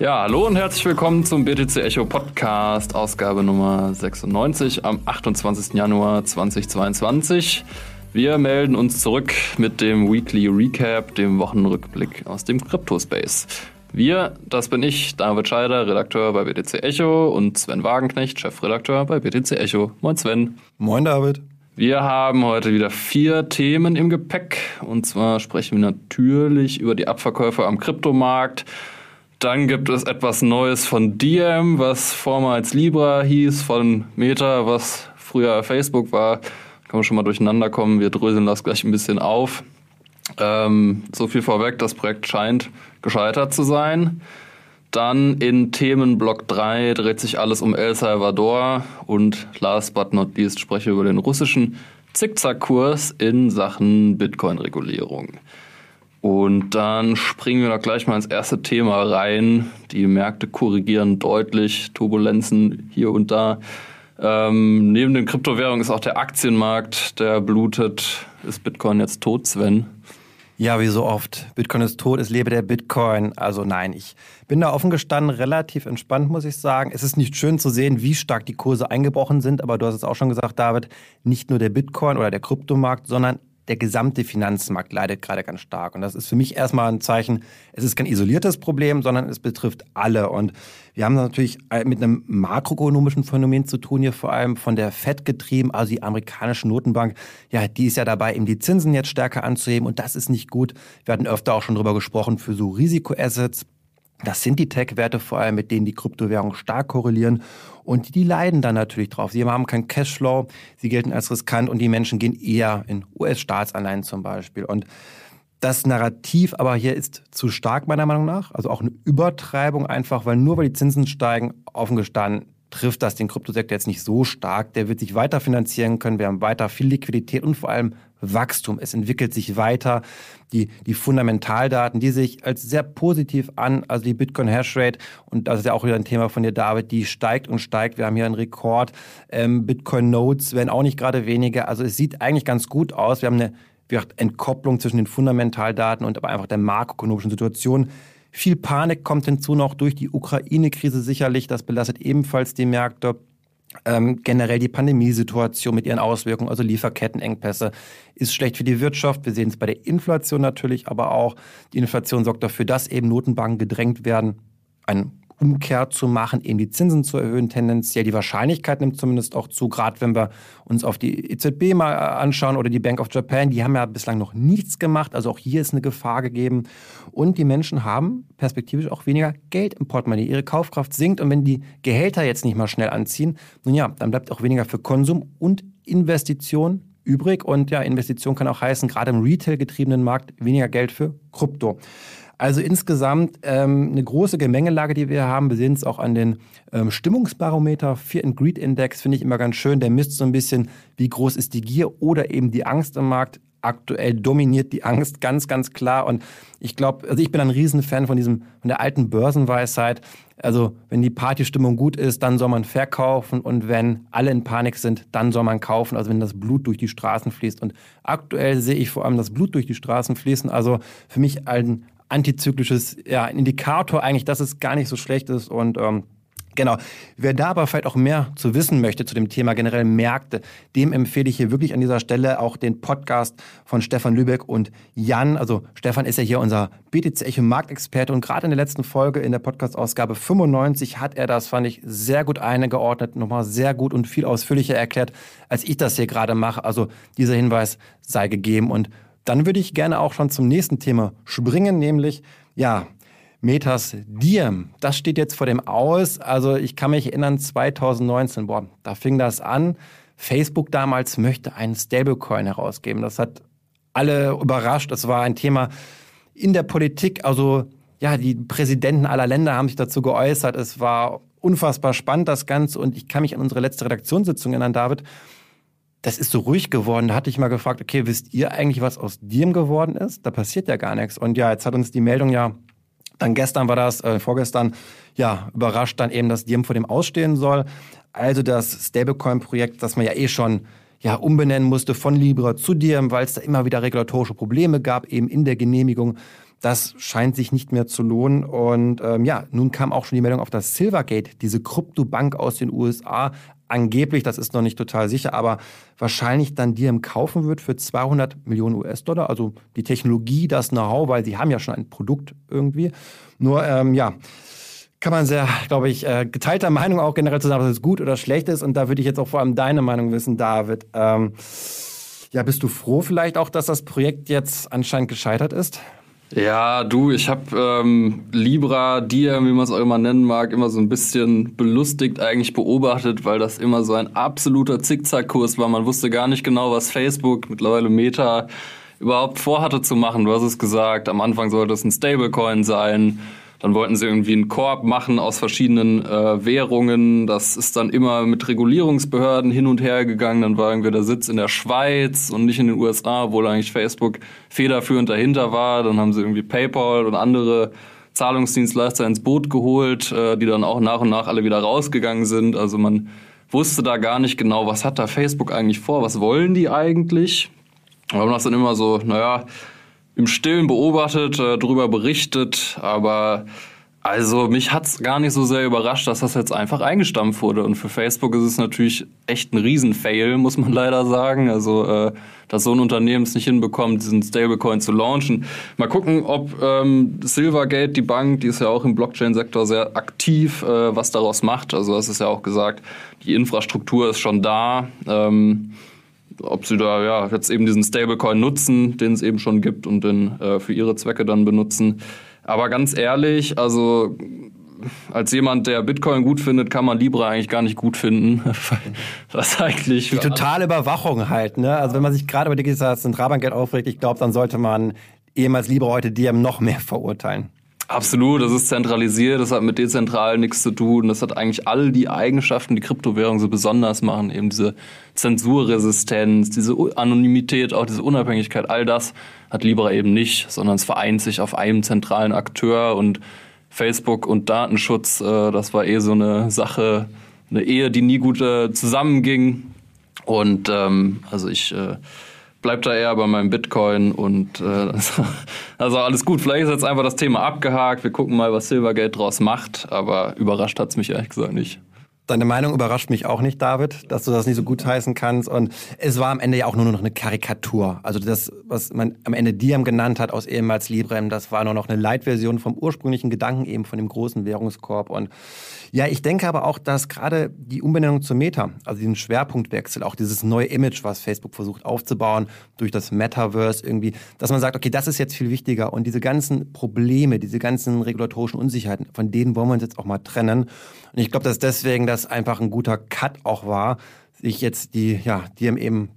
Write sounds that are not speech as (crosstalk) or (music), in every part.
Ja, hallo und herzlich willkommen zum BTC Echo Podcast, Ausgabe Nummer 96 am 28. Januar 2022. Wir melden uns zurück mit dem Weekly Recap, dem Wochenrückblick aus dem Crypto-Space. Wir, das bin ich, David Scheider, Redakteur bei BTC Echo und Sven Wagenknecht, Chefredakteur bei BTC Echo. Moin Sven. Moin David. Wir haben heute wieder vier Themen im Gepäck. Und zwar sprechen wir natürlich über die Abverkäufe am Kryptomarkt. Dann gibt es etwas Neues von Diem, was vormals Libra hieß, von Meta, was früher Facebook war. Kann man schon mal durcheinander kommen. Wir dröseln das gleich ein bisschen auf. Ähm, so viel vorweg, das Projekt scheint gescheitert zu sein. Dann in Themenblock 3 dreht sich alles um El Salvador und last but not least spreche über den russischen Zickzackkurs in Sachen Bitcoin-Regulierung. Und dann springen wir doch gleich mal ins erste Thema rein. Die Märkte korrigieren deutlich, Turbulenzen hier und da. Ähm, neben den Kryptowährungen ist auch der Aktienmarkt, der blutet. Ist Bitcoin jetzt tot, Sven? Ja, wie so oft. Bitcoin ist tot, es lebe der Bitcoin. Also nein, ich bin da offen gestanden, relativ entspannt, muss ich sagen. Es ist nicht schön zu sehen, wie stark die Kurse eingebrochen sind, aber du hast es auch schon gesagt, David, nicht nur der Bitcoin oder der Kryptomarkt, sondern der gesamte Finanzmarkt leidet gerade ganz stark. Und das ist für mich erstmal ein Zeichen, es ist kein isoliertes Problem, sondern es betrifft alle. Und wir haben natürlich mit einem makroökonomischen Phänomen zu tun, hier vor allem von der FED getrieben, also die amerikanische Notenbank. Ja, die ist ja dabei, eben die Zinsen jetzt stärker anzuheben und das ist nicht gut. Wir hatten öfter auch schon drüber gesprochen für so Risikoassets. Das sind die Tech-Werte vor allem, mit denen die Kryptowährungen stark korrelieren. Und die leiden dann natürlich drauf. Sie haben keinen Cashflow, sie gelten als riskant und die Menschen gehen eher in US-Staatsanleihen zum Beispiel. Und das Narrativ aber hier ist zu stark meiner Meinung nach. Also auch eine Übertreibung einfach, weil nur weil die Zinsen steigen, offen gestanden, trifft das den Kryptosektor jetzt nicht so stark. Der wird sich weiter finanzieren können. Wir haben weiter viel Liquidität und vor allem Wachstum. Es entwickelt sich weiter. Die, die Fundamentaldaten, die sich als sehr positiv an, also die Bitcoin Hashrate, und das ist ja auch wieder ein Thema von dir, David, die steigt und steigt. Wir haben hier einen Rekord. Ähm, Bitcoin Nodes werden auch nicht gerade weniger. Also es sieht eigentlich ganz gut aus. Wir haben eine wie gesagt, Entkopplung zwischen den Fundamentaldaten und aber einfach der makroökonomischen Situation. Viel Panik kommt hinzu noch durch die Ukraine-Krise sicherlich. Das belastet ebenfalls die Märkte. Ähm, generell die Pandemiesituation mit ihren Auswirkungen, also Lieferkettenengpässe, ist schlecht für die Wirtschaft. Wir sehen es bei der Inflation natürlich, aber auch die Inflation sorgt dafür, dass eben Notenbanken gedrängt werden, ein Umkehr zu machen, eben die Zinsen zu erhöhen, tendenziell. Die Wahrscheinlichkeit nimmt zumindest auch zu, gerade wenn wir uns auf die EZB mal äh, anschauen oder die Bank of Japan, die haben ja bislang noch nichts gemacht. Also auch hier ist eine Gefahr gegeben. Und die Menschen haben perspektivisch auch weniger Geld im Portemonnaie. Ihre Kaufkraft sinkt und wenn die Gehälter jetzt nicht mal schnell anziehen, nun ja, dann bleibt auch weniger für Konsum und Investition übrig. Und ja, Investition kann auch heißen, gerade im Retail-getriebenen Markt weniger Geld für Krypto. Also insgesamt ähm, eine große Gemengelage, die wir haben. Wir sehen es auch an den ähm, Stimmungsbarometer, Fear and Greed Index, finde ich immer ganz schön. Der misst so ein bisschen, wie groß ist die Gier oder eben die Angst im Markt. Aktuell dominiert die Angst ganz, ganz klar. Und ich glaube, also ich bin ein Riesenfan von diesem, von der alten Börsenweisheit. Also, wenn die Partystimmung gut ist, dann soll man verkaufen und wenn alle in Panik sind, dann soll man kaufen. Also, wenn das Blut durch die Straßen fließt. Und aktuell sehe ich vor allem das Blut durch die Straßen fließen. Also, für mich ein antizyklisches ja, Indikator eigentlich, dass es gar nicht so schlecht ist und ähm, Genau. Wer da aber vielleicht auch mehr zu wissen möchte zu dem Thema generell Märkte, dem empfehle ich hier wirklich an dieser Stelle auch den Podcast von Stefan Lübeck und Jan. Also Stefan ist ja hier unser BTC Echo Marktexperte und gerade in der letzten Folge in der Podcast-Ausgabe 95 hat er das, fand ich, sehr gut eingeordnet, nochmal sehr gut und viel ausführlicher erklärt, als ich das hier gerade mache. Also dieser Hinweis sei gegeben und dann würde ich gerne auch schon zum nächsten Thema springen, nämlich, ja, Metas Diem. Das steht jetzt vor dem Aus. Also ich kann mich erinnern, 2019, boah, da fing das an. Facebook damals möchte einen Stablecoin herausgeben. Das hat alle überrascht. Es war ein Thema in der Politik. Also ja, die Präsidenten aller Länder haben sich dazu geäußert. Es war unfassbar spannend, das Ganze. Und ich kann mich an unsere letzte Redaktionssitzung erinnern, David das ist so ruhig geworden. Da hatte ich mal gefragt, okay, wisst ihr eigentlich, was aus Diem geworden ist? Da passiert ja gar nichts. Und ja, jetzt hat uns die Meldung ja, dann gestern war das, äh, vorgestern, ja, überrascht dann eben, dass Diem vor dem ausstehen soll. Also das Stablecoin-Projekt, das man ja eh schon ja, umbenennen musste von Libra zu Diem, weil es da immer wieder regulatorische Probleme gab, eben in der Genehmigung Das scheint sich nicht mehr zu lohnen. Und ähm, ja, nun kam auch schon die Meldung auf das Silvergate, diese Kryptobank aus den USA, angeblich, das ist noch nicht total sicher, aber wahrscheinlich dann Diem kaufen wird für 200 Millionen US-Dollar. Also die Technologie, das Know-how, weil sie haben ja schon ein Produkt irgendwie. Nur, ähm, ja, kann man sehr, glaube ich, äh, geteilter Meinung auch generell zu sagen, ob es gut oder schlecht ist. Und da würde ich jetzt auch vor allem deine Meinung wissen, David. Ähm, ja, bist du froh vielleicht auch, dass das Projekt jetzt anscheinend gescheitert ist? Ja, du, ich habe ähm, Libra, Diem, wie man es auch immer nennen mag, immer so ein bisschen belustigt eigentlich beobachtet, weil das immer so ein absoluter Zickzackkurs war. Man wusste gar nicht genau, was Facebook, mittlerweile Meta, überhaupt vorhatte zu machen. Du hast es gesagt, am Anfang sollte es ein Stablecoin sein. Dann wollten sie irgendwie einen Korb machen aus verschiedenen äh, Währungen. Das ist dann immer mit Regulierungsbehörden hin und her gegangen. Dann war irgendwie der Sitz in der Schweiz und nicht in den USA, obwohl eigentlich Facebook federführend dahinter war. Dann haben sie irgendwie PayPal und andere Zahlungsdienstleister ins Boot geholt, äh, die dann auch nach und nach alle wieder rausgegangen sind. Also man wusste da gar nicht genau, was hat da Facebook eigentlich vor, was wollen die eigentlich. Wir haben das dann immer so, naja, im Stillen beobachtet, äh, darüber berichtet, aber also mich hat's gar nicht so sehr überrascht, dass das jetzt einfach eingestampft wurde. Und für Facebook ist es natürlich echt ein Riesenfail, muss man (laughs) leider sagen. Also, äh, dass so ein Unternehmen es nicht hinbekommt, diesen Stablecoin zu launchen. Mal gucken, ob ähm, Silvergate, die Bank, die ist ja auch im Blockchain-Sektor sehr aktiv, äh, was daraus macht. Also, das ist ja auch gesagt, die Infrastruktur ist schon da. Ähm, ob sie da ja jetzt eben diesen Stablecoin nutzen, den es eben schon gibt und den äh, für ihre Zwecke dann benutzen. Aber ganz ehrlich, also als jemand, der Bitcoin gut findet, kann man Libra eigentlich gar nicht gut finden. (laughs) Was eigentlich. Die totale Überwachung halt, ne? Also wenn man sich gerade über die Zentralbankgeld aufregt, ich glaube, dann sollte man ehemals Libra heute Diem noch mehr verurteilen. Absolut, das ist zentralisiert, das hat mit dezentral nichts zu tun. Das hat eigentlich all die Eigenschaften, die Kryptowährungen so besonders machen. Eben diese Zensurresistenz, diese Anonymität, auch diese Unabhängigkeit, all das hat Libra eben nicht, sondern es vereint sich auf einem zentralen Akteur und Facebook und Datenschutz, äh, das war eh so eine Sache, eine Ehe, die nie gut äh, zusammenging. Und ähm, also ich äh, bleib da eher bei meinem Bitcoin und äh, (laughs) also alles gut. Vielleicht ist jetzt einfach das Thema abgehakt. Wir gucken mal, was Silvergate draus macht, aber überrascht hat's mich ehrlich gesagt nicht. Deine Meinung überrascht mich auch nicht, David, dass du das nicht so gut heißen kannst. Und es war am Ende ja auch nur noch eine Karikatur. Also das, was man am Ende Diam genannt hat aus ehemals Librem, das war nur noch eine Leitversion vom ursprünglichen Gedanken eben von dem großen Währungskorb. Und ja, ich denke aber auch, dass gerade die Umbenennung zur Meta, also diesen Schwerpunktwechsel, auch dieses neue Image, was Facebook versucht aufzubauen durch das Metaverse irgendwie, dass man sagt, okay, das ist jetzt viel wichtiger und diese ganzen Probleme, diese ganzen regulatorischen Unsicherheiten, von denen wollen wir uns jetzt auch mal trennen. Und ich glaube, dass deswegen das einfach ein guter Cut auch war, sich jetzt die, ja, die eben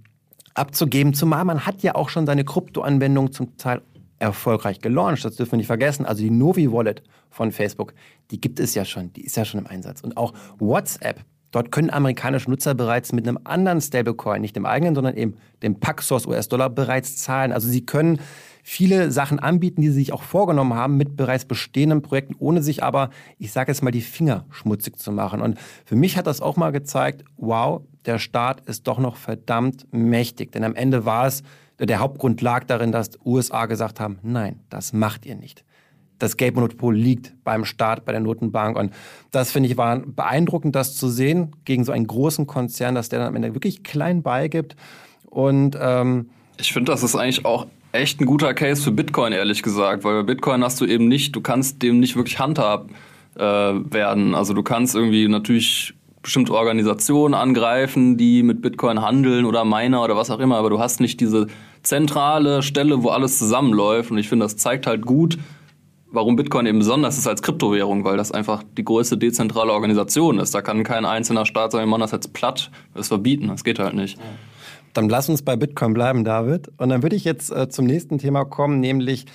abzugeben. Zumal man hat ja auch schon seine Kryptoanwendung zum Teil erfolgreich gelauncht. Das dürfen wir nicht vergessen. Also die Novi Wallet von Facebook, die gibt es ja schon, die ist ja schon im Einsatz. Und auch WhatsApp, dort können amerikanische Nutzer bereits mit einem anderen Stablecoin, nicht dem eigenen, sondern eben dem Paxos US-Dollar bereits zahlen. Also sie können viele Sachen anbieten, die sie sich auch vorgenommen haben mit bereits bestehenden Projekten, ohne sich aber, ich sage jetzt mal, die Finger schmutzig zu machen. Und für mich hat das auch mal gezeigt, wow, der Staat ist doch noch verdammt mächtig. Denn am Ende war es, der Hauptgrund lag darin, dass USA gesagt haben, nein, das macht ihr nicht. Das Geldmonopol liegt beim Staat, bei der Notenbank. Und das finde ich war beeindruckend, das zu sehen gegen so einen großen Konzern, dass der dann am Ende wirklich klein beigibt. Und ähm, ich finde, das ist eigentlich auch echt ein guter Case für Bitcoin, ehrlich gesagt, weil bei Bitcoin hast du eben nicht, du kannst dem nicht wirklich handhaben äh, werden. Also du kannst irgendwie natürlich bestimmte Organisationen angreifen, die mit Bitcoin handeln oder Miner oder was auch immer, aber du hast nicht diese zentrale Stelle, wo alles zusammenläuft. Und ich finde, das zeigt halt gut, warum Bitcoin eben besonders ist als Kryptowährung, weil das einfach die größte dezentrale Organisation ist. Da kann kein einzelner Staat sagen, wir machen das jetzt platt, das verbieten, das geht halt nicht. Dann lass uns bei Bitcoin bleiben, David. Und dann würde ich jetzt äh, zum nächsten Thema kommen, nämlich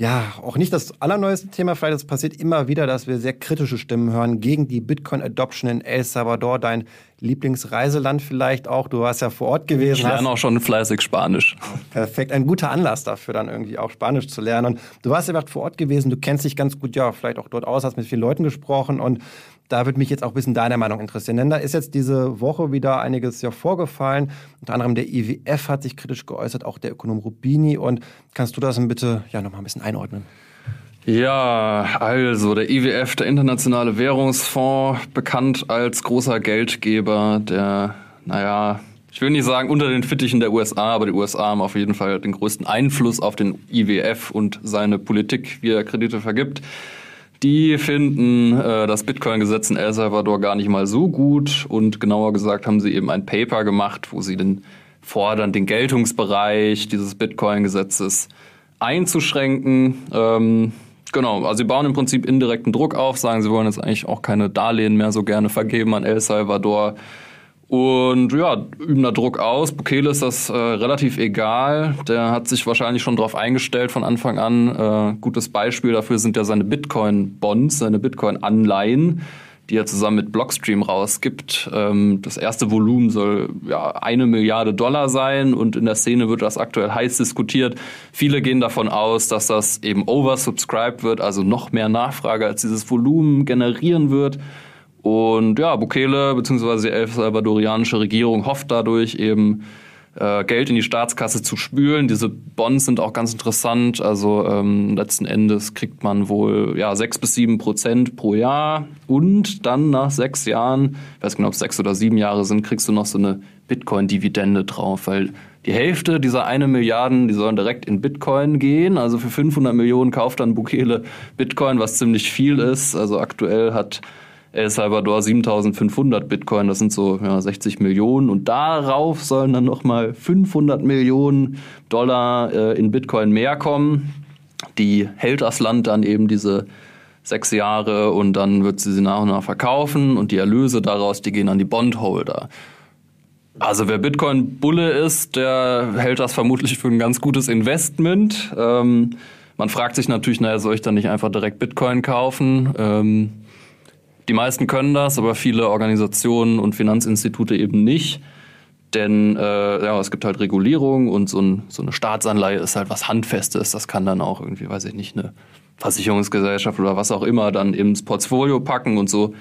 ja, auch nicht das allerneueste Thema, vielleicht es passiert immer wieder, dass wir sehr kritische Stimmen hören gegen die Bitcoin-Adoption in El Salvador, dein Lieblingsreiseland vielleicht auch. Du warst ja vor Ort gewesen. Ich lerne auch schon fleißig Spanisch. Perfekt, ein guter Anlass dafür, dann irgendwie auch Spanisch zu lernen. Und du warst ja vor Ort gewesen, du kennst dich ganz gut, ja, vielleicht auch dort aus, hast mit vielen Leuten gesprochen und da würde mich jetzt auch ein bisschen deine Meinung interessieren. Denn da ist jetzt diese Woche wieder einiges ja vorgefallen. Unter anderem der IWF hat sich kritisch geäußert, auch der Ökonom Rubini. Und kannst du das bitte ja, noch mal ein bisschen einordnen? Ja, also der IWF, der Internationale Währungsfonds, bekannt als großer Geldgeber, der, naja, ich will nicht sagen unter den Fittichen der USA, aber die USA haben auf jeden Fall den größten Einfluss auf den IWF und seine Politik, wie er Kredite vergibt. Die finden äh, das Bitcoin-Gesetz in El Salvador gar nicht mal so gut und genauer gesagt haben sie eben ein Paper gemacht, wo sie den fordern, den Geltungsbereich dieses Bitcoin-Gesetzes einzuschränken. Ähm, genau, also sie bauen im Prinzip indirekten Druck auf, sagen, sie wollen jetzt eigentlich auch keine Darlehen mehr so gerne vergeben an El Salvador. Und ja, üben da Druck aus. Bukele ist das äh, relativ egal. Der hat sich wahrscheinlich schon darauf eingestellt von Anfang an. Äh, gutes Beispiel dafür sind ja seine Bitcoin-Bonds, seine Bitcoin-Anleihen die er zusammen mit Blockstream rausgibt. Ähm, das erste Volumen soll ja eine Milliarde Dollar sein und in der Szene wird das aktuell heiß diskutiert. Viele gehen davon aus, dass das eben oversubscribed wird, also noch mehr Nachfrage als dieses Volumen generieren wird. Und ja, Bukele bzw. die El Salvadorianische Regierung hofft dadurch eben äh, Geld in die Staatskasse zu spülen. Diese Bonds sind auch ganz interessant. Also ähm, letzten Endes kriegt man wohl ja sechs bis sieben Prozent pro Jahr und dann nach sechs Jahren, ich weiß genau, ob es sechs oder sieben Jahre sind, kriegst du noch so eine Bitcoin-Dividende drauf, weil die Hälfte dieser eine Milliarden, die sollen direkt in Bitcoin gehen. Also für 500 Millionen kauft dann Bukele Bitcoin, was ziemlich viel ist. Also aktuell hat El Salvador 7500 Bitcoin, das sind so ja, 60 Millionen. Und darauf sollen dann nochmal 500 Millionen Dollar äh, in Bitcoin mehr kommen. Die hält das Land dann eben diese sechs Jahre und dann wird sie sie nach und nach verkaufen und die Erlöse daraus, die gehen an die Bondholder. Also wer Bitcoin-Bulle ist, der hält das vermutlich für ein ganz gutes Investment. Ähm, man fragt sich natürlich, naja, soll ich dann nicht einfach direkt Bitcoin kaufen? Ähm, die meisten können das, aber viele Organisationen und Finanzinstitute eben nicht. Denn äh, ja, es gibt halt Regulierung und so, ein, so eine Staatsanleihe ist halt was Handfestes. Das kann dann auch irgendwie, weiß ich nicht, eine Versicherungsgesellschaft oder was auch immer dann ins Portfolio packen und so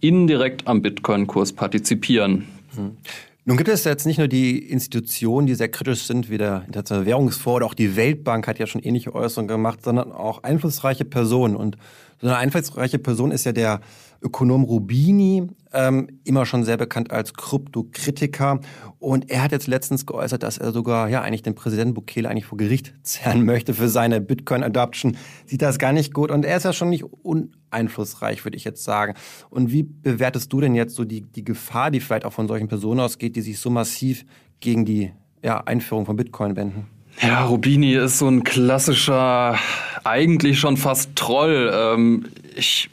indirekt am Bitcoin-Kurs partizipieren. Mhm. Nun gibt es jetzt nicht nur die Institutionen, die sehr kritisch sind, wie der Internationale Währungsfonds oder auch die Weltbank hat ja schon ähnliche Äußerungen gemacht, sondern auch einflussreiche Personen. Und so eine einflussreiche Person ist ja der Ökonom Rubini, ähm, immer schon sehr bekannt als Kryptokritiker. Und er hat jetzt letztens geäußert, dass er sogar ja eigentlich den Präsidenten Bukele eigentlich vor Gericht (laughs) zerren möchte für seine Bitcoin-Adoption. Sieht das gar nicht gut. Und er ist ja schon nicht uneinflussreich, würde ich jetzt sagen. Und wie bewertest du denn jetzt so die, die Gefahr, die vielleicht auch von solchen Personen ausgeht, die sich so massiv gegen die ja, Einführung von Bitcoin wenden? Ja, Rubini ist so ein klassischer, eigentlich schon fast Troll. Ähm, ich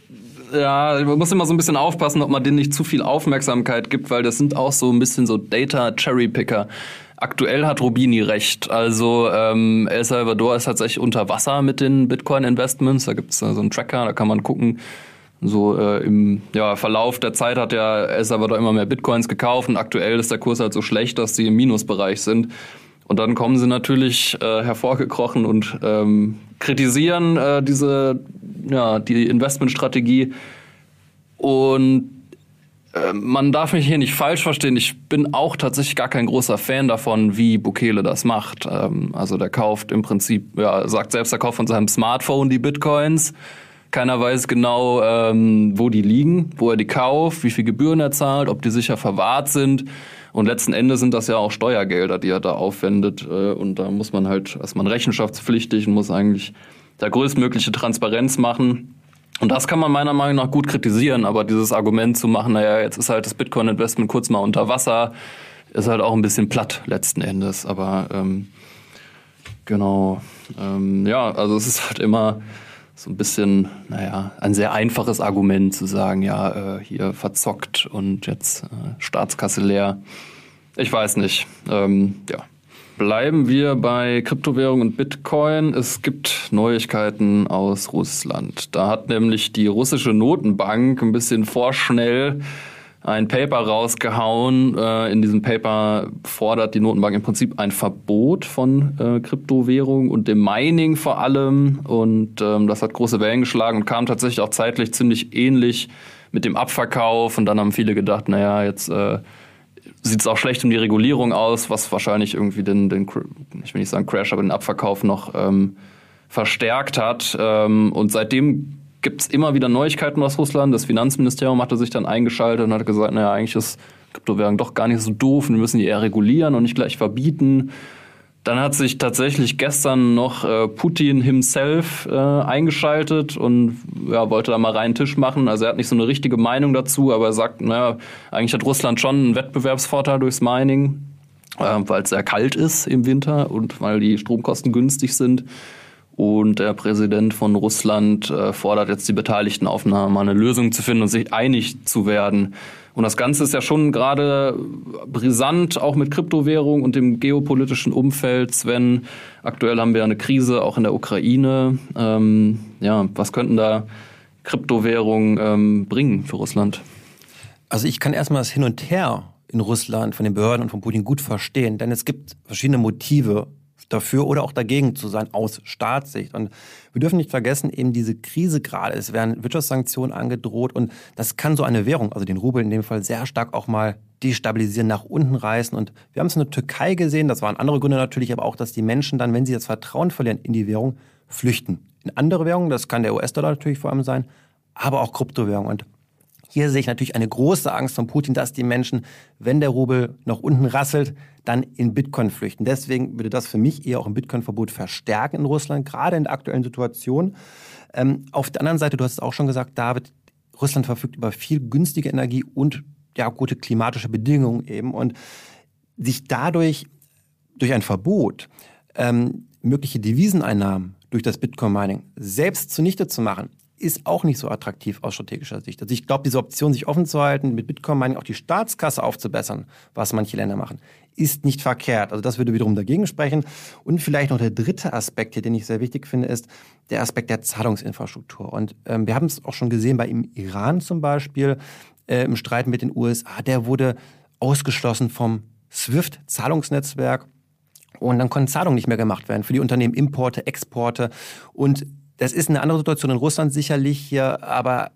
ja, man muss immer so ein bisschen aufpassen, ob man denen nicht zu viel Aufmerksamkeit gibt, weil das sind auch so ein bisschen so Data-Cherry-Picker. Aktuell hat Rubini recht. Also ähm, El Salvador ist tatsächlich unter Wasser mit den Bitcoin-Investments. Da gibt es so einen Tracker, da kann man gucken. So äh, im ja, Verlauf der Zeit hat ja El Salvador immer mehr Bitcoins gekauft und aktuell ist der Kurs halt so schlecht, dass sie im Minusbereich sind. Und dann kommen sie natürlich äh, hervorgekrochen und ähm, kritisieren äh, diese, ja, die Investmentstrategie. Und äh, man darf mich hier nicht falsch verstehen. Ich bin auch tatsächlich gar kein großer Fan davon, wie Bukele das macht. Ähm, also der kauft im Prinzip, ja, sagt selbst, er kauft von seinem Smartphone die Bitcoins. Keiner weiß genau, ähm, wo die liegen, wo er die kauft, wie viel Gebühren er zahlt, ob die sicher verwahrt sind. Und letzten Endes sind das ja auch Steuergelder, die er da aufwendet. Äh, und da muss man halt, ist man rechenschaftspflichtig und muss eigentlich da größtmögliche Transparenz machen. Und das kann man meiner Meinung nach gut kritisieren, aber dieses Argument zu machen, naja, jetzt ist halt das Bitcoin-Investment kurz mal unter Wasser, ist halt auch ein bisschen platt letzten Endes. Aber ähm, genau, ähm, ja, also es ist halt immer so ein bisschen, naja, ein sehr einfaches Argument zu sagen, ja, äh, hier verzockt und jetzt äh, Staatskasse leer. Ich weiß nicht. Ähm, ja. Bleiben wir bei Kryptowährung und Bitcoin. Es gibt Neuigkeiten aus Russland. Da hat nämlich die russische Notenbank ein bisschen vorschnell ein Paper rausgehauen. Äh, in diesem Paper fordert die Notenbank im Prinzip ein Verbot von äh, Kryptowährungen und dem Mining vor allem. Und ähm, das hat große Wellen geschlagen und kam tatsächlich auch zeitlich ziemlich ähnlich mit dem Abverkauf. Und dann haben viele gedacht, naja, jetzt äh, sieht es auch schlecht um die Regulierung aus, was wahrscheinlich irgendwie den, den ich will nicht sagen Crash, aber den Abverkauf noch ähm, verstärkt hat. Ähm, und seitdem gibt es immer wieder Neuigkeiten aus Russland. Das Finanzministerium hatte sich dann eingeschaltet und hat gesagt, naja, eigentlich ist Kryptowährung doch gar nicht so doof. Wir müssen die eher regulieren und nicht gleich verbieten. Dann hat sich tatsächlich gestern noch äh, Putin himself äh, eingeschaltet und ja, wollte da mal reinen Tisch machen. Also er hat nicht so eine richtige Meinung dazu, aber er sagt, naja, eigentlich hat Russland schon einen Wettbewerbsvorteil durchs Mining, äh, weil es sehr kalt ist im Winter und weil die Stromkosten günstig sind. Und der Präsident von Russland äh, fordert jetzt die Beteiligten auf, eine Lösung zu finden und sich einig zu werden. Und das Ganze ist ja schon gerade brisant, auch mit Kryptowährung und dem geopolitischen Umfeld. Sven, aktuell haben wir eine Krise auch in der Ukraine. Ähm, ja, was könnten da Kryptowährungen ähm, bringen für Russland? Also ich kann erstmal das Hin und Her in Russland von den Behörden und von Putin gut verstehen, denn es gibt verschiedene Motive, dafür oder auch dagegen zu sein aus Staatssicht. Und wir dürfen nicht vergessen, eben diese Krise gerade, es werden Wirtschaftssanktionen angedroht und das kann so eine Währung, also den Rubel in dem Fall, sehr stark auch mal destabilisieren, nach unten reißen. Und wir haben es in der Türkei gesehen, das waren andere Gründe natürlich, aber auch, dass die Menschen dann, wenn sie das Vertrauen verlieren in die Währung, flüchten. In andere Währungen, das kann der US-Dollar natürlich vor allem sein, aber auch Kryptowährungen. Und hier sehe ich natürlich eine große Angst von Putin, dass die Menschen, wenn der Rubel nach unten rasselt, dann in Bitcoin flüchten. Deswegen würde das für mich eher auch ein Bitcoin-Verbot verstärken in Russland, gerade in der aktuellen Situation. Ähm, auf der anderen Seite, du hast es auch schon gesagt, David, Russland verfügt über viel günstige Energie und ja, gute klimatische Bedingungen eben. Und sich dadurch durch ein Verbot ähm, mögliche Deviseneinnahmen durch das Bitcoin-Mining selbst zunichte zu machen, ist auch nicht so attraktiv aus strategischer Sicht. Also ich glaube, diese Option, sich offen zu halten, mit Bitcoin-Mining auch die Staatskasse aufzubessern, was manche Länder machen, ist nicht verkehrt. Also das würde wiederum dagegen sprechen. Und vielleicht noch der dritte Aspekt hier, den ich sehr wichtig finde, ist der Aspekt der Zahlungsinfrastruktur. Und ähm, wir haben es auch schon gesehen bei im Iran zum Beispiel, äh, im Streit mit den USA, der wurde ausgeschlossen vom SWIFT-Zahlungsnetzwerk. Und dann konnten Zahlungen nicht mehr gemacht werden für die Unternehmen Importe, Exporte. Und das ist eine andere Situation in Russland sicherlich hier, aber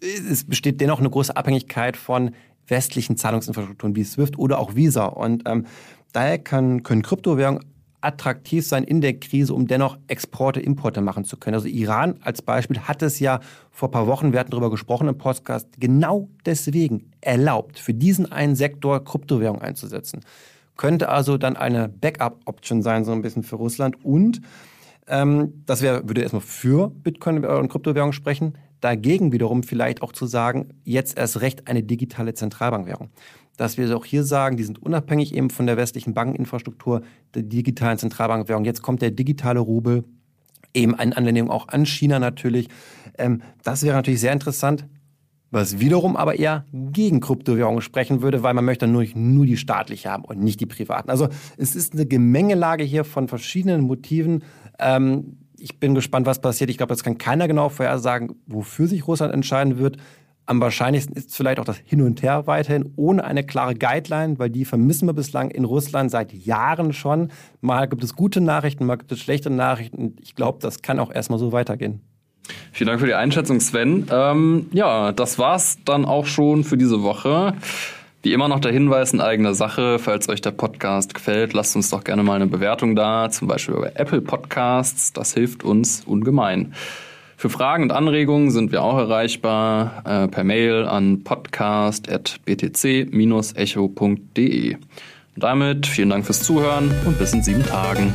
es besteht dennoch eine große Abhängigkeit von westlichen Zahlungsinfrastrukturen wie SWIFT oder auch Visa. Und ähm, daher kann, können Kryptowährungen attraktiv sein in der Krise, um dennoch Exporte, Importe machen zu können. Also Iran als Beispiel hat es ja vor ein paar Wochen, wir hatten darüber gesprochen im Podcast, genau deswegen erlaubt, für diesen einen Sektor Kryptowährung einzusetzen. Könnte also dann eine Backup-Option sein, so ein bisschen für Russland. Und ähm, das wär, würde erstmal für Bitcoin und Kryptowährung sprechen. Dagegen wiederum vielleicht auch zu sagen, jetzt erst recht eine digitale Zentralbankwährung. Dass wir auch hier sagen, die sind unabhängig eben von der westlichen Bankeninfrastruktur, der digitalen Zentralbankwährung. Jetzt kommt der digitale Rubel, eben eine Anwendung auch an China natürlich. Ähm, das wäre natürlich sehr interessant was wiederum aber eher gegen Kryptowährungen sprechen würde, weil man möchte nur, nur die staatliche haben und nicht die privaten. Also es ist eine Gemengelage hier von verschiedenen Motiven. Ähm, ich bin gespannt, was passiert. Ich glaube, das kann keiner genau vorhersagen, wofür sich Russland entscheiden wird. Am wahrscheinlichsten ist vielleicht auch das Hin und Her weiterhin ohne eine klare Guideline, weil die vermissen wir bislang in Russland seit Jahren schon. Mal gibt es gute Nachrichten, mal gibt es schlechte Nachrichten. Ich glaube, das kann auch erstmal so weitergehen. Vielen Dank für die Einschätzung, Sven. Ähm, ja, das war's dann auch schon für diese Woche. Wie immer noch der Hinweis in eigener Sache, falls euch der Podcast gefällt, lasst uns doch gerne mal eine Bewertung da, zum Beispiel bei Apple Podcasts. Das hilft uns ungemein. Für Fragen und Anregungen sind wir auch erreichbar äh, per Mail an podcast.btc-echo.de. Damit vielen Dank fürs Zuhören und bis in sieben Tagen.